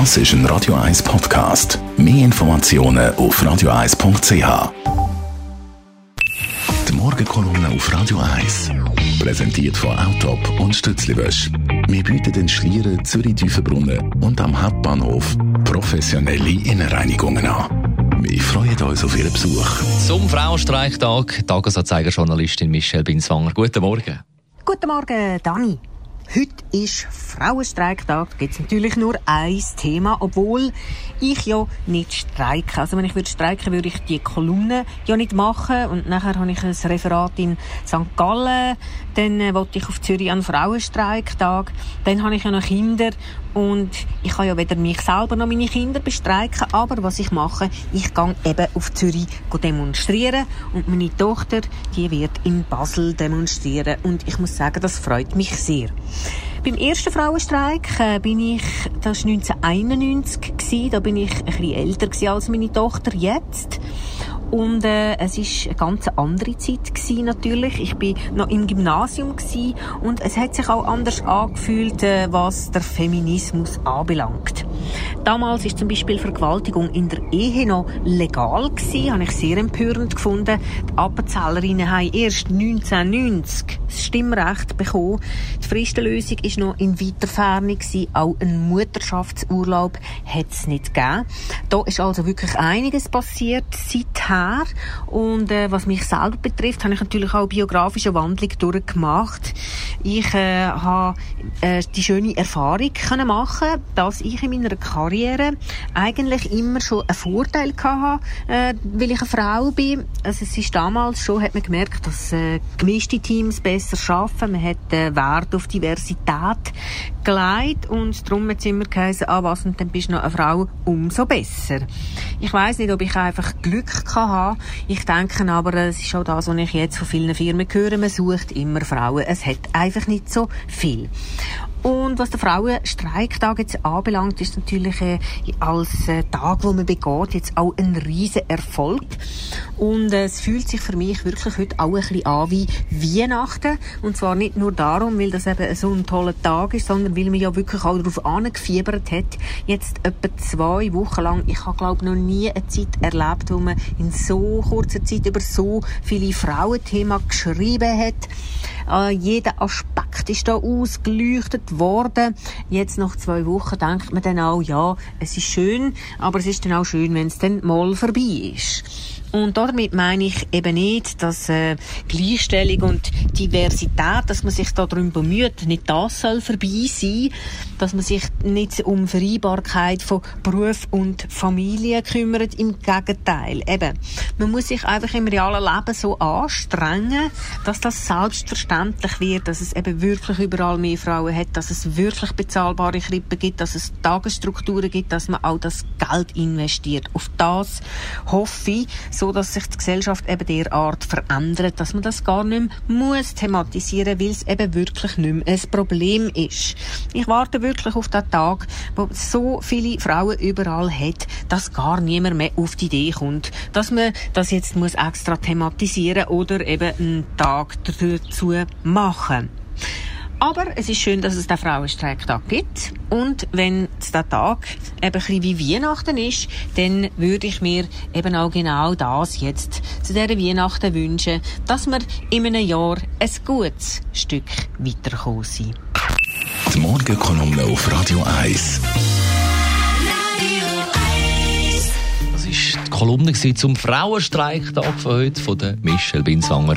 Das ist ein Radio 1 Podcast. Mehr Informationen auf radio1.ch. Die Morgenkolumne auf Radio 1. Präsentiert von Autop und Stützliwösch. Wir bieten den Schlieren, Zürich-Tüfenbrunnen und am Hauptbahnhof professionelle Innenreinigungen an. Wir freuen uns auf Ihren Besuch. Zum Frauenstreiktag, Tagesanzeiger-Journalistin Michelle Binswanger. Guten Morgen. Guten Morgen, Dani. Heute ist Frauenstreiktag. Da gibt es natürlich nur ein Thema, obwohl ich ja nicht streike. Also wenn ich würde streiken, würde ich die Kolumne ja nicht machen. Und nachher habe ich ein Referat in St. Gallen. Dann äh, wollte ich auf Zürich an Frauenstreiktag. Dann habe ich ja noch Kinder. Und ich kann ja weder mich selber noch meine Kinder bestreiken. Aber was ich mache, ich gehe eben auf Zürich demonstrieren. Und meine Tochter, die wird in Basel demonstrieren. Und ich muss sagen, das freut mich sehr. Beim ersten Frauenstreik äh, bin ich, das war 1991 gewesen, da bin ich ein bisschen älter als meine Tochter jetzt. Und äh, es ist eine ganz andere Zeit gewesen, natürlich. Ich bin noch im Gymnasium gewesen, und es hat sich auch anders angefühlt, äh, was der Feminismus anbelangt. Damals ist zum Beispiel Vergewaltigung in der Ehe noch legal gewesen, habe ich sehr empörend gefunden. Die Appenzellerinnen haben erst 1990 das Stimmrecht bekommen. Die Fristenlösung ist noch in weiter Ferne gewesen. Auch einen Mutterschaftsurlaub hat es nicht gegeben. Da ist also wirklich einiges passiert seither. Und äh, was mich selber betrifft, habe ich natürlich auch biografische Wandlung durchgemacht. Ich äh, habe äh, die schöne Erfahrung können machen, dass ich in meiner Karriere eigentlich immer schon einen Vorteil hatte, äh, weil ich eine Frau bin. Also es ist damals schon, hat man gemerkt, dass äh, gemischte Teams besser arbeiten. Man hat äh, Wert auf Diversität gelegt und darum hat es immer geheißen, ah was, und dann bist du noch eine Frau, umso besser. Ich weiß nicht, ob ich einfach Glück hatte. Ich denke aber, es ist auch das, was ich jetzt von vielen Firmen höre, man sucht immer Frauen. Es hat einfach nicht so viel. Und was der Frauenstreiktag jetzt anbelangt, ist natürlich äh, als äh, Tag, wo man begeht, jetzt auch ein riesen Erfolg. Und äh, es fühlt sich für mich wirklich heute auch ein bisschen an wie Weihnachten. Und zwar nicht nur darum, weil das eben so ein toller Tag ist, sondern weil man ja wirklich auch darauf angefiebert hat. Jetzt etwa zwei Wochen lang. Ich habe, glaube noch nie eine Zeit erlebt, wo man in so kurzer Zeit über so viele Frauenthemen geschrieben hat. Äh, jeder Aspekt ist da ausgeleuchtet worden. Jetzt nach zwei Wochen denkt man dann auch, ja, es ist schön, aber es ist dann auch schön, wenn es dann mal vorbei ist. Und damit meine ich eben nicht, dass äh, Gleichstellung und Diversität, dass man sich darum bemüht, nicht das soll vorbei sein, dass man sich nicht um Vereinbarkeit von Beruf und Familie kümmert. Im Gegenteil. Eben, man muss sich einfach im realen Leben so anstrengen, dass das selbstverständlich wird, dass es eben wirklich überall mehr Frauen hat, dass es wirklich bezahlbare Krippen gibt, dass es Tagesstrukturen gibt, dass man auch das Geld investiert. Auf das hoffe ich, so so, dass sich die Gesellschaft eben derart verändert, dass man das gar nicht mehr muss thematisieren, weil es eben wirklich nicht mehr ein Problem ist. Ich warte wirklich auf den Tag, wo so viele Frauen überall hat, dass gar niemand mehr auf die Idee kommt, dass man das jetzt muss extra thematisieren oder eben einen Tag dazu machen. Aber es ist schön, dass es den Frauenstreiktag gibt. Und wenn der Tag eben ein bisschen wie Weihnachten ist, dann würde ich mir eben auch genau das jetzt zu dieser Weihnachten wünschen, dass wir in einem Jahr ein gutes Stück weiterkommen sind. Die Morgenkolumne auf Radio 1. Das war die Kolumne zum Frauenstreiktag von heute von der Michelle Binswanger.